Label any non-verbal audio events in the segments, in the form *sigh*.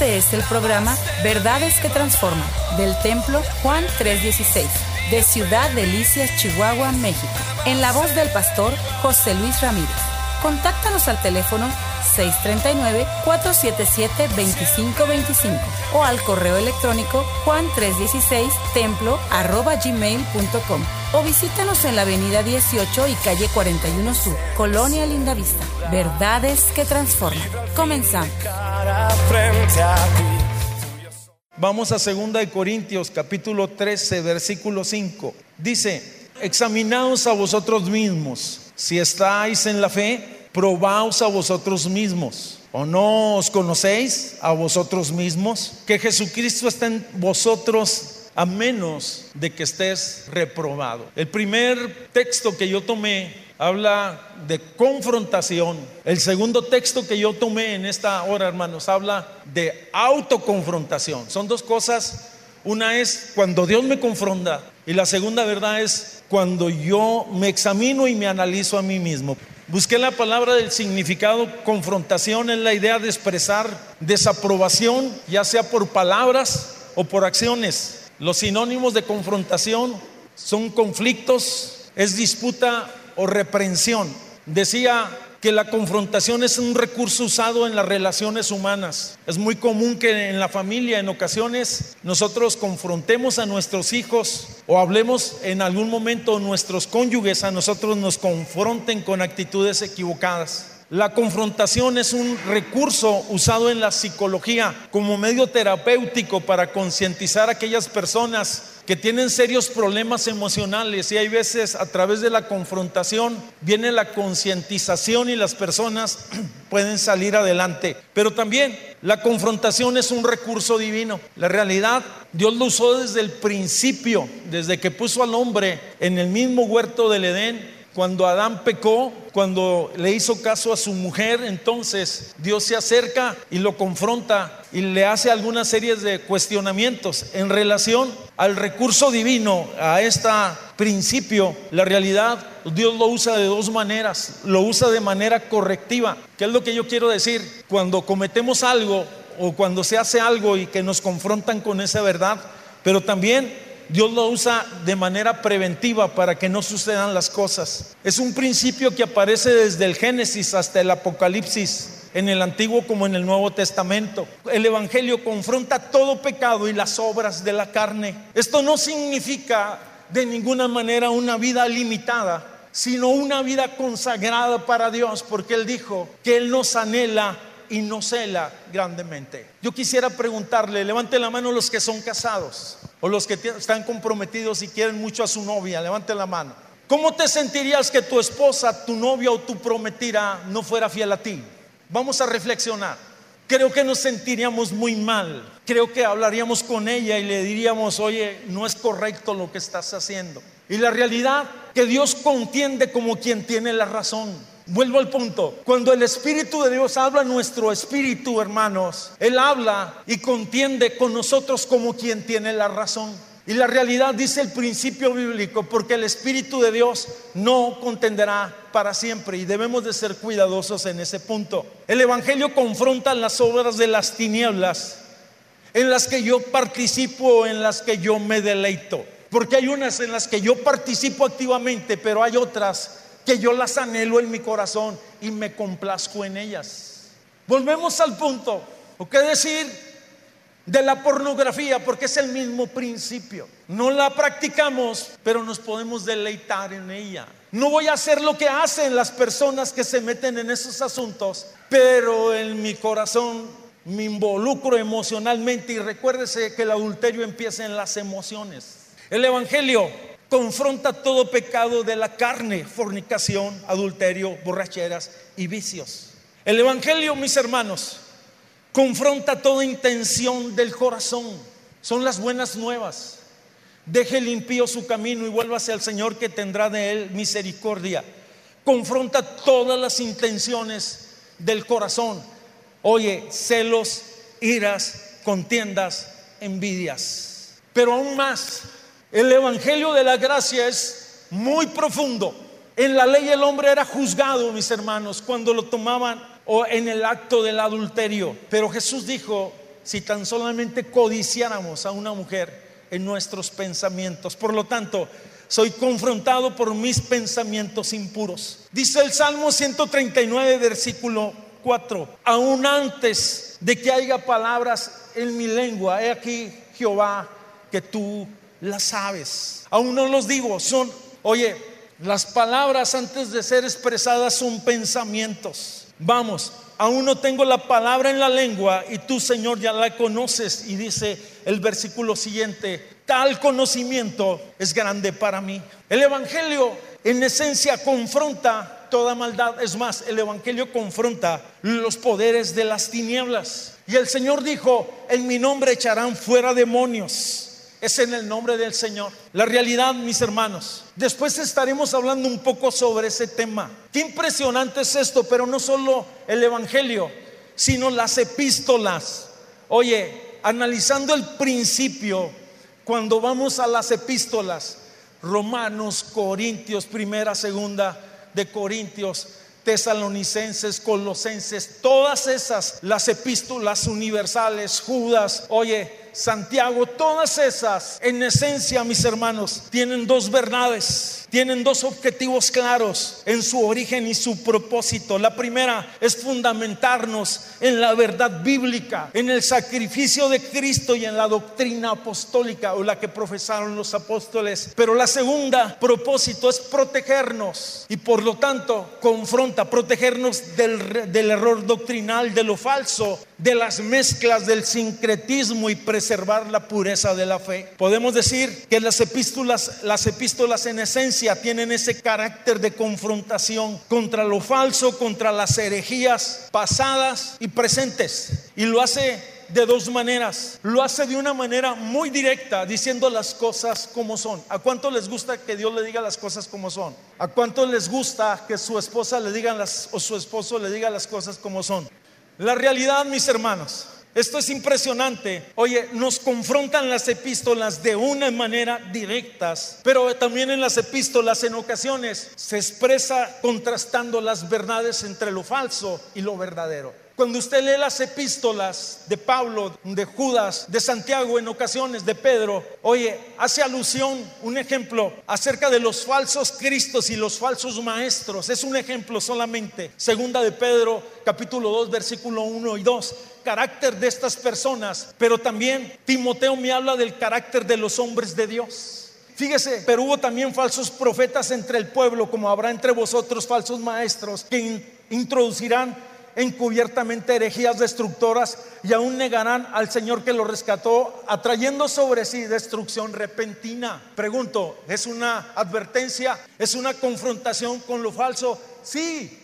Este es el programa Verdades que Transforman del Templo Juan 316 de Ciudad Delicias, Chihuahua, México, en la voz del pastor José Luis Ramírez. Contáctanos al teléfono 639-477-2525 o al correo electrónico juan316templo gmail.com o visítanos en la avenida 18 y calle 41 Sur, Colonia Lindavista. Verdades que transforman. Comenzamos. Vamos a 2 de Corintios capítulo 13 versículo 5. Dice, examinaos a vosotros mismos si estáis en la fe, probaos a vosotros mismos. ¿O no os conocéis a vosotros mismos? Que Jesucristo está en vosotros a menos de que estés reprobado. El primer texto que yo tomé habla de confrontación. El segundo texto que yo tomé en esta hora, hermanos, habla de autoconfrontación. Son dos cosas. Una es cuando Dios me confronta y la segunda verdad es cuando yo me examino y me analizo a mí mismo. Busqué la palabra del significado confrontación, es la idea de expresar desaprobación, ya sea por palabras o por acciones. Los sinónimos de confrontación son conflictos, es disputa o reprensión. Decía que la confrontación es un recurso usado en las relaciones humanas. Es muy común que en la familia en ocasiones nosotros confrontemos a nuestros hijos o hablemos en algún momento nuestros cónyuges a nosotros nos confronten con actitudes equivocadas. La confrontación es un recurso usado en la psicología como medio terapéutico para concientizar a aquellas personas que tienen serios problemas emocionales y hay veces a través de la confrontación viene la concientización y las personas *clears throat* pueden salir adelante. Pero también la confrontación es un recurso divino. La realidad, Dios lo usó desde el principio, desde que puso al hombre en el mismo huerto del Edén cuando Adán pecó, cuando le hizo caso a su mujer, entonces Dios se acerca y lo confronta y le hace algunas series de cuestionamientos en relación al recurso divino, a este principio. La realidad, Dios lo usa de dos maneras. Lo usa de manera correctiva. ¿Qué es lo que yo quiero decir? Cuando cometemos algo o cuando se hace algo y que nos confrontan con esa verdad, pero también Dios lo usa de manera preventiva para que no sucedan las cosas. Es un principio que aparece desde el Génesis hasta el Apocalipsis, en el Antiguo como en el Nuevo Testamento. El Evangelio confronta todo pecado y las obras de la carne. Esto no significa de ninguna manera una vida limitada, sino una vida consagrada para Dios, porque Él dijo que Él nos anhela y nos cela grandemente. Yo quisiera preguntarle, levante la mano los que son casados. O los que están comprometidos y quieren mucho a su novia, levante la mano. ¿Cómo te sentirías que tu esposa, tu novia o tu prometida no fuera fiel a ti? Vamos a reflexionar. Creo que nos sentiríamos muy mal. Creo que hablaríamos con ella y le diríamos, oye, no es correcto lo que estás haciendo. Y la realidad que Dios contiende como quien tiene la razón. Vuelvo al punto. Cuando el Espíritu de Dios habla nuestro espíritu, hermanos, Él habla y contiende con nosotros como quien tiene la razón. Y la realidad dice el principio bíblico, porque el Espíritu de Dios no contenderá para siempre y debemos de ser cuidadosos en ese punto. El Evangelio confronta las obras de las tinieblas en las que yo participo, en las que yo me deleito. Porque hay unas en las que yo participo activamente, pero hay otras que yo las anhelo en mi corazón y me complazco en ellas. Volvemos al punto, ¿o qué decir? De la pornografía, porque es el mismo principio. No la practicamos, pero nos podemos deleitar en ella. No voy a hacer lo que hacen las personas que se meten en esos asuntos, pero en mi corazón me involucro emocionalmente y recuérdese que el adulterio empieza en las emociones. El Evangelio confronta todo pecado de la carne, fornicación, adulterio, borracheras y vicios. El Evangelio, mis hermanos, confronta toda intención del corazón. Son las buenas nuevas. Deje limpio su camino y vuélvase al Señor que tendrá de él misericordia. Confronta todas las intenciones del corazón. Oye, celos, iras, contiendas, envidias. Pero aún más, el Evangelio de la Gracia es muy profundo. En la ley el hombre era juzgado, mis hermanos, cuando lo tomaban o en el acto del adulterio. Pero Jesús dijo si tan solamente codiciáramos a una mujer en nuestros pensamientos. Por lo tanto, soy confrontado por mis pensamientos impuros. Dice el Salmo 139, versículo 4, aún antes de que haya palabras en mi lengua, he aquí Jehová que tú las sabes. Aún no los digo, son, oye, las palabras antes de ser expresadas son pensamientos. Vamos, aún no tengo la palabra en la lengua y tú, Señor, ya la conoces. Y dice el versículo siguiente, tal conocimiento es grande para mí. El Evangelio en esencia confronta toda maldad. Es más, el Evangelio confronta los poderes de las tinieblas. Y el Señor dijo, en mi nombre echarán fuera demonios es en el nombre del Señor. La realidad, mis hermanos. Después estaremos hablando un poco sobre ese tema. Qué impresionante es esto, pero no solo el Evangelio, sino las epístolas. Oye, analizando el principio, cuando vamos a las epístolas, Romanos, Corintios, primera, segunda de Corintios, tesalonicenses, colosenses, todas esas, las epístolas universales, Judas, oye, Santiago, todas esas, en esencia, mis hermanos, tienen dos verdades tienen dos objetivos claros en su origen y su propósito. La primera es fundamentarnos en la verdad bíblica, en el sacrificio de Cristo y en la doctrina apostólica o la que profesaron los apóstoles. Pero la segunda propósito es protegernos y por lo tanto confronta, protegernos del, del error doctrinal, de lo falso, de las mezclas, del sincretismo y preservar la pureza de la fe. Podemos decir que las epístolas, las epístolas en esencia tienen ese carácter de confrontación contra lo falso, contra las herejías pasadas y presentes. Y lo hace de dos maneras. Lo hace de una manera muy directa, diciendo las cosas como son. ¿A cuánto les gusta que Dios le diga las cosas como son? ¿A cuánto les gusta que su esposa le las o su esposo le diga las cosas como son? La realidad, mis hermanos, esto es impresionante. Oye, nos confrontan las epístolas de una manera directas, pero también en las epístolas en ocasiones se expresa contrastando las verdades entre lo falso y lo verdadero. Cuando usted lee las epístolas de Pablo, de Judas, de Santiago, en ocasiones de Pedro, oye, hace alusión, un ejemplo, acerca de los falsos cristos y los falsos maestros. Es un ejemplo solamente. Segunda de Pedro, capítulo 2, versículo 1 y 2 carácter de estas personas, pero también Timoteo me habla del carácter de los hombres de Dios. Fíjese, pero hubo también falsos profetas entre el pueblo, como habrá entre vosotros falsos maestros que introducirán encubiertamente herejías destructoras y aún negarán al Señor que lo rescató, atrayendo sobre sí destrucción repentina. Pregunto, ¿es una advertencia? ¿Es una confrontación con lo falso? Sí,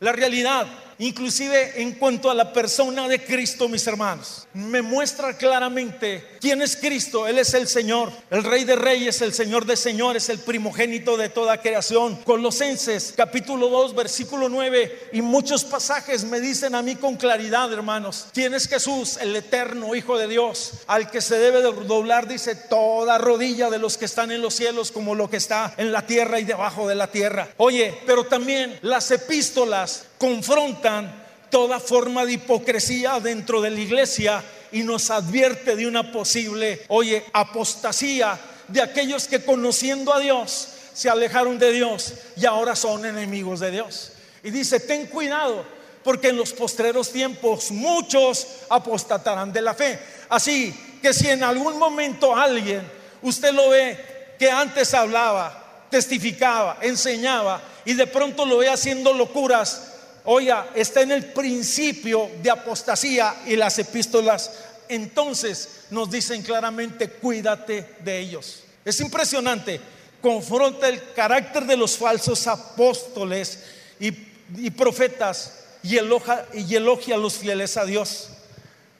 la realidad inclusive en cuanto a la persona de Cristo, mis hermanos. Me muestra claramente quién es Cristo. Él es el Señor, el Rey de Reyes, el Señor de Señores, el primogénito de toda creación. Colosenses capítulo 2, versículo 9 y muchos pasajes me dicen a mí con claridad, hermanos, quién es Jesús, el eterno Hijo de Dios, al que se debe doblar, dice, toda rodilla de los que están en los cielos como lo que está en la tierra y debajo de la tierra. Oye, pero también las epístolas confrontan toda forma de hipocresía dentro de la iglesia y nos advierte de una posible, oye, apostasía de aquellos que conociendo a Dios se alejaron de Dios y ahora son enemigos de Dios. Y dice, ten cuidado, porque en los postreros tiempos muchos apostatarán de la fe. Así que si en algún momento alguien, usted lo ve que antes hablaba, testificaba, enseñaba y de pronto lo ve haciendo locuras, oiga, está en el principio de apostasía y las epístolas entonces nos dicen claramente, cuídate de ellos. Es impresionante, confronta el carácter de los falsos apóstoles y, profetas y elogia, y elogia a los fieles a Dios.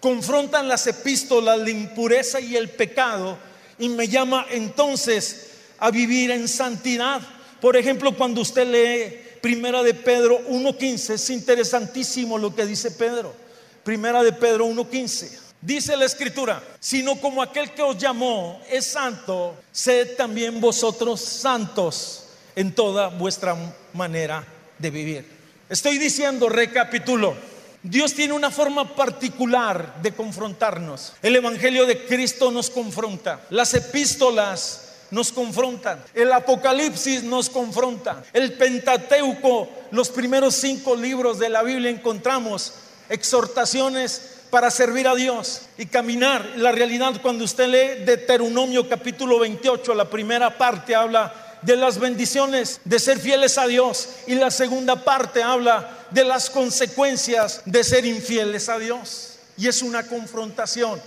Confrontan las epístolas, la impureza y el pecado y me llama entonces a vivir en santidad. Por ejemplo, cuando usted lee Primera de Pedro 1.15, es interesantísimo lo que dice Pedro. Primera de Pedro 1.15. Dice la escritura, sino como aquel que os llamó es santo, sed también vosotros santos en toda vuestra manera de vivir. Estoy diciendo, recapitulo, Dios tiene una forma particular de confrontarnos. El Evangelio de Cristo nos confronta. Las epístolas nos confrontan. El Apocalipsis nos confronta. El Pentateuco, los primeros cinco libros de la Biblia encontramos exhortaciones para servir a Dios y caminar. La realidad cuando usted lee Deuteronomio capítulo 28, la primera parte habla de las bendiciones de ser fieles a Dios y la segunda parte habla de las consecuencias de ser infieles a Dios. Y es una confrontación.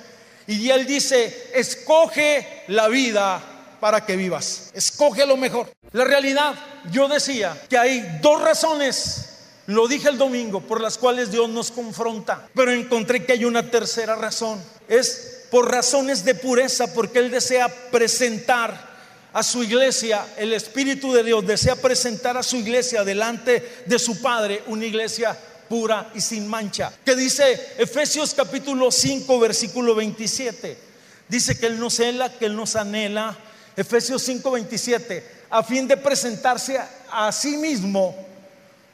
Y él dice, escoge la vida para que vivas. Escoge lo mejor. La realidad, yo decía que hay dos razones lo dije el domingo, por las cuales Dios nos confronta, pero encontré que hay una tercera razón. Es por razones de pureza, porque Él desea presentar a su iglesia, el Espíritu de Dios desea presentar a su iglesia delante de su Padre, una iglesia pura y sin mancha. Que dice Efesios capítulo 5, versículo 27. Dice que Él nos cela, que Él nos anhela. Efesios 5, 27. A fin de presentarse a sí mismo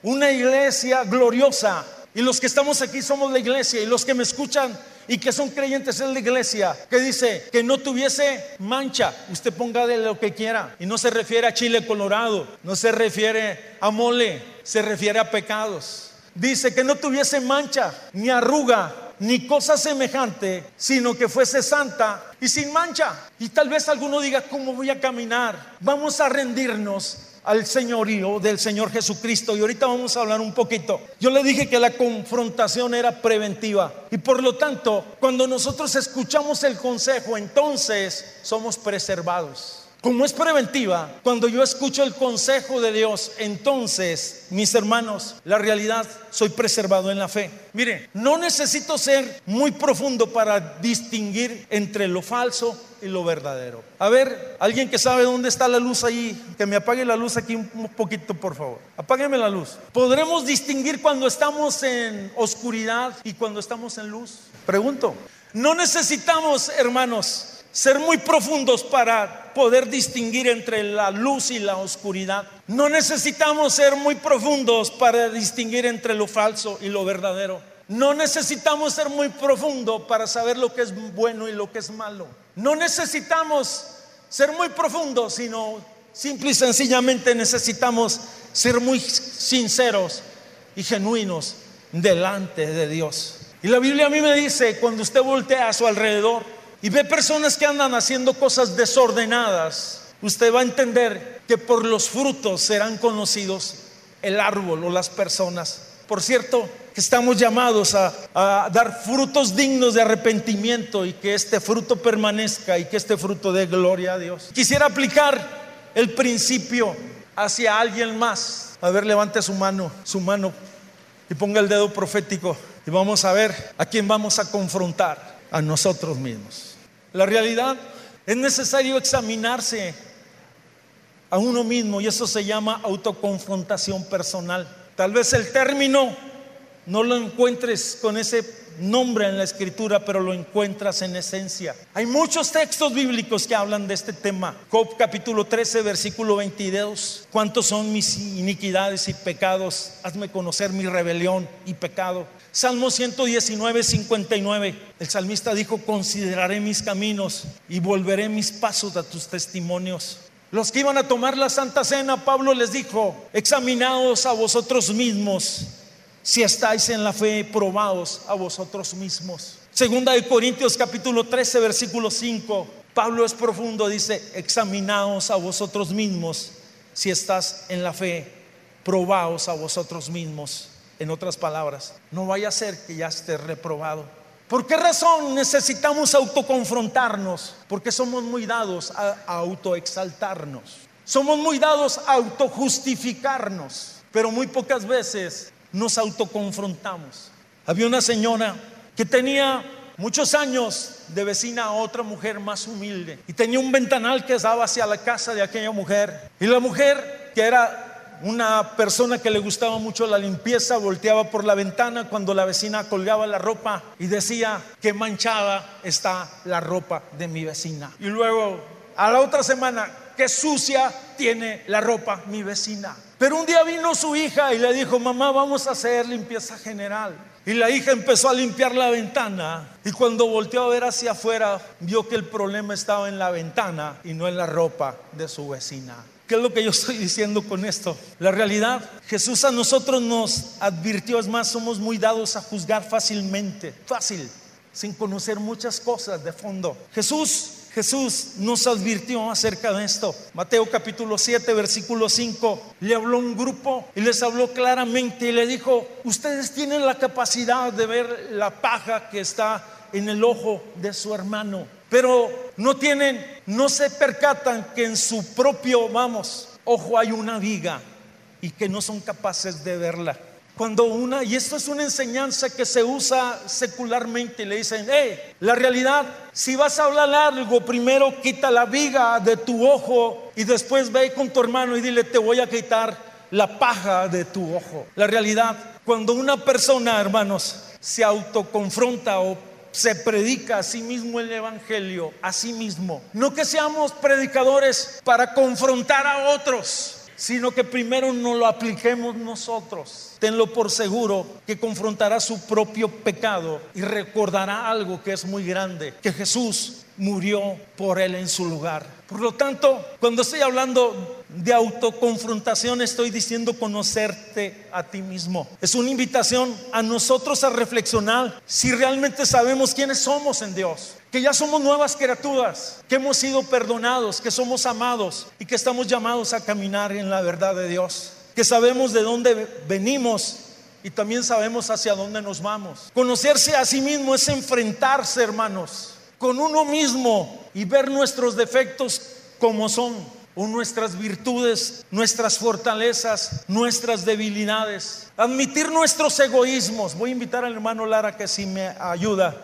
una iglesia gloriosa. Y los que estamos aquí somos la iglesia. Y los que me escuchan y que son creyentes es la iglesia. Que dice que no tuviese mancha. Usted ponga de lo que quiera. Y no se refiere a chile colorado. No se refiere a mole. Se refiere a pecados. Dice que no tuviese mancha, ni arruga, ni cosa semejante, sino que fuese santa y sin mancha. Y tal vez alguno diga, ¿cómo voy a caminar? Vamos a rendirnos al señorío del Señor Jesucristo. Y ahorita vamos a hablar un poquito. Yo le dije que la confrontación era preventiva. Y por lo tanto, cuando nosotros escuchamos el consejo, entonces somos preservados. Como es preventiva, cuando yo escucho el consejo de Dios, entonces, mis hermanos, la realidad, soy preservado en la fe. Mire, no necesito ser muy profundo para distinguir entre lo falso y lo verdadero. A ver, alguien que sabe dónde está la luz ahí, que me apague la luz aquí un poquito, por favor. Apágueme la luz. ¿Podremos distinguir cuando estamos en oscuridad y cuando estamos en luz? Pregunto. No necesitamos, hermanos, ser muy profundos para poder distinguir entre la luz y la oscuridad. No necesitamos ser muy profundos para distinguir entre lo falso y lo verdadero. No necesitamos ser muy profundo para saber lo que es bueno y lo que es malo. No necesitamos ser muy profundos, sino simple y sencillamente necesitamos ser muy sinceros y genuinos delante de Dios. Y la Biblia a mí me dice, cuando usted voltea a su alrededor, y ve personas que andan haciendo cosas desordenadas, usted va a entender que por los frutos serán conocidos el árbol o las personas. Por cierto, que estamos llamados a, a, dar frutos dignos de arrepentimiento y que este fruto permanezca y que este fruto dé gloria a Dios. Quisiera aplicar el principio hacia alguien más. A ver, levante su mano, su mano y ponga el dedo profético y vamos a ver a quién vamos a confrontar a nosotros mismos. La realidad es necesario examinarse a uno mismo y eso se llama autoconfrontación personal. Tal vez el término no lo encuentres con ese nombre en la escritura, pero lo encuentras en esencia. Hay muchos textos bíblicos que hablan de este tema. Job capítulo 13, versículo 22. ¿Cuántos son mis iniquidades y pecados? Hazme conocer mi rebelión y pecado. Salmo 119, 59. El salmista dijo, consideraré mis caminos y volveré mis pasos a tus testimonios. Los que iban a tomar la Santa Cena, Pablo les dijo, examinaos a vosotros mismos si estáis en la fe, probaos a vosotros mismos. Segunda de Corintios capítulo 13, versículo 5. Pablo es profundo, dice, examinaos a vosotros mismos si estás en la fe, probaos a vosotros mismos. En otras palabras, no vaya a ser que ya estés reprobado. ¿Por qué razón necesitamos autoconfrontarnos? Porque somos muy dados a autoexaltarnos. Somos muy dados a autojustificarnos. Pero muy pocas veces nos autoconfrontamos. Había una señora que tenía muchos años de vecina a otra mujer más humilde y tenía un ventanal que daba hacia la casa de aquella mujer. Y la mujer, que era una persona que le gustaba mucho la limpieza, volteaba por la ventana cuando la vecina colgaba la ropa y decía que manchada está la ropa de mi vecina. Y luego a la otra semana, que sucia tiene la ropa mi vecina. Pero un día vino su hija y le dijo, mamá, vamos a hacer limpieza general. Y la hija empezó a limpiar la ventana y cuando volteó a ver hacia afuera vio que el problema estaba en la ventana y no en la ropa de su vecina. ¿Qué es lo que yo estoy diciendo con esto? La realidad, Jesús a nosotros nos advirtió, es más, somos muy dados a juzgar fácilmente, fácil, sin conocer muchas cosas de fondo. Jesús Jesús nos advirtió acerca de esto. Mateo capítulo 7, versículo 5, le habló un grupo y les habló claramente y le dijo, ustedes tienen la capacidad de ver la paja que está en el ojo de su hermano, pero no tienen, no se percatan que en su propio, vamos, ojo hay una viga y que no son capaces de verla. Cuando una, y esto es una enseñanza que se usa secularmente, le dicen, hey, la realidad, si vas a hablar algo, primero quita la viga de tu ojo y después ve con tu hermano y dile, te voy a quitar la paja de tu ojo. La realidad, cuando una persona, hermanos, se autoconfronta o se predica a sí mismo el Evangelio, a sí mismo. No que seamos predicadores para confrontar a otros, sino que primero no lo apliquemos nosotros. Tenlo por seguro que confrontará su propio pecado y recordará algo que es muy grande, que Jesús murió por él en su lugar. Por lo tanto, cuando estoy hablando de autoconfrontación, estoy diciendo conocerte a ti mismo. Es una invitación a nosotros a reflexionar si realmente sabemos quiénes somos en Dios, que ya somos nuevas criaturas, que hemos sido perdonados, que somos amados y que estamos llamados a caminar en la verdad de Dios, que sabemos de dónde venimos y también sabemos hacia dónde nos vamos. Conocerse a sí mismo es enfrentarse, hermanos con uno mismo y ver nuestros defectos como son, o nuestras virtudes, nuestras fortalezas, nuestras debilidades. Admitir nuestros egoísmos. Voy a invitar al hermano Lara que si me ayuda.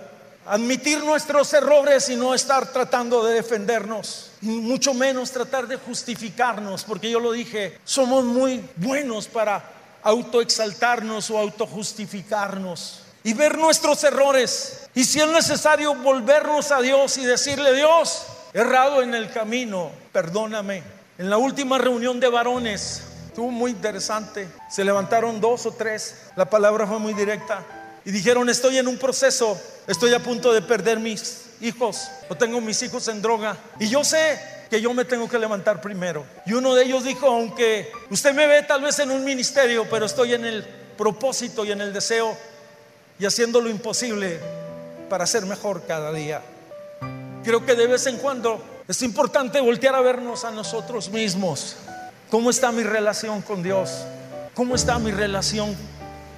Admitir nuestros errores y no estar tratando de defendernos. Y mucho menos tratar de justificarnos, porque yo lo dije, somos muy buenos para autoexaltarnos o autojustificarnos y ver nuestros errores. Y si es necesario volvernos a Dios y decirle, Dios, errado en el camino, perdóname. En la última reunión de varones, estuvo muy interesante, se levantaron dos o tres, la palabra fue muy directa, y dijeron, estoy en un proceso, estoy a punto de perder mis hijos, o tengo mis hijos en droga, y yo sé que yo me tengo que levantar primero. Y uno de ellos dijo, aunque usted me ve tal vez en un ministerio, pero estoy en el propósito y en el deseo y haciendo lo imposible para ser mejor cada día. Creo que de vez en cuando es importante voltear a vernos a nosotros mismos. ¿Cómo está mi relación con Dios? ¿Cómo está mi relación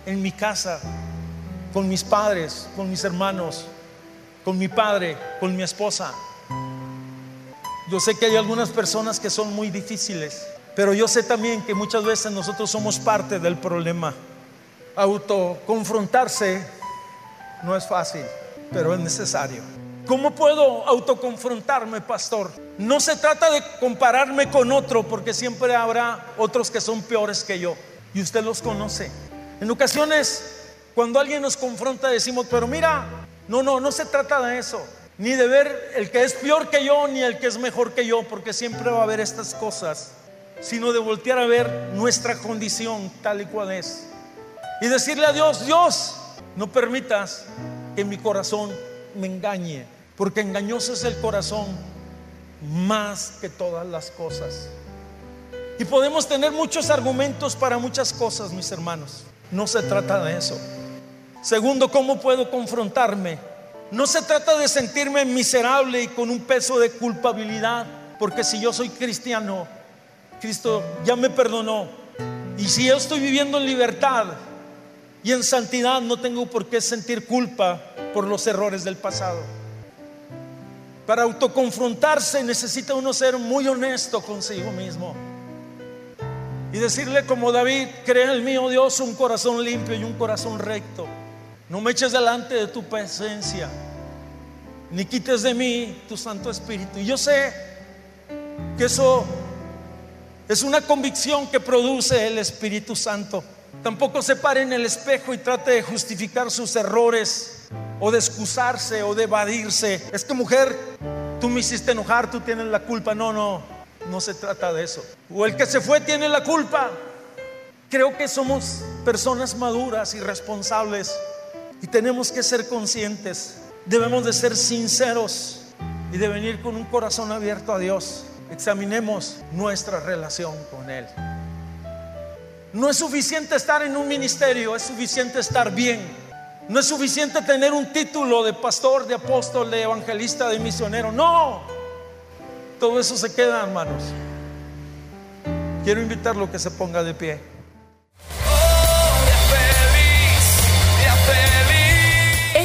en mi casa? Con mis padres, con mis hermanos, con mi padre, con mi esposa. Yo sé que hay algunas personas que son muy difíciles, pero yo sé también que muchas veces nosotros somos parte del problema autoconfrontarse no es fácil, pero es necesario. ¿Cómo puedo autoconfrontarme, pastor? No se trata de compararme con otro, porque siempre habrá otros que son peores que yo, y usted los conoce. En ocasiones, cuando alguien nos confronta, decimos, pero mira, no, no, no se trata de eso, ni de ver el que es peor que yo, ni el que es mejor que yo, porque siempre va a haber estas cosas, sino de voltear a ver nuestra condición tal y cual es y decirle a Dios, Dios, no permitas que mi corazón me engañe, porque engañoso es el corazón más que todas las cosas. Y podemos tener muchos argumentos para muchas cosas, mis hermanos. No se trata de eso. Segundo, ¿cómo puedo confrontarme? No se trata de sentirme miserable y con un peso de culpabilidad, porque si yo soy cristiano, Cristo ya me perdonó. Y si yo estoy viviendo en libertad, y en santidad no tengo por qué sentir culpa por los errores del pasado. Para autoconfrontarse necesita uno ser muy honesto consigo mismo. Y decirle como David, crea en mí, oh Dios, un corazón limpio y un corazón recto. No me eches delante de tu presencia, ni quites de mí tu Santo Espíritu. Y yo sé que eso es una convicción que produce el Espíritu Santo. Tampoco se pare en el espejo y trate de justificar sus errores o de excusarse o de evadirse. Es que mujer, tú me hiciste enojar, tú tienes la culpa. No, no, no se trata de eso. O el que se fue tiene la culpa. creo que somos personas maduras y responsables y tenemos que ser conscientes. Debemos de ser sinceros y de venir con un corazón abierto a Dios. Examinemos nuestra relación con Él. No es suficiente estar en un ministerio, es suficiente estar bien. No es suficiente tener un título de pastor, de apóstol, de evangelista, de misionero. No. Todo eso se queda, hermanos. Quiero invitarlo a que se ponga de pie.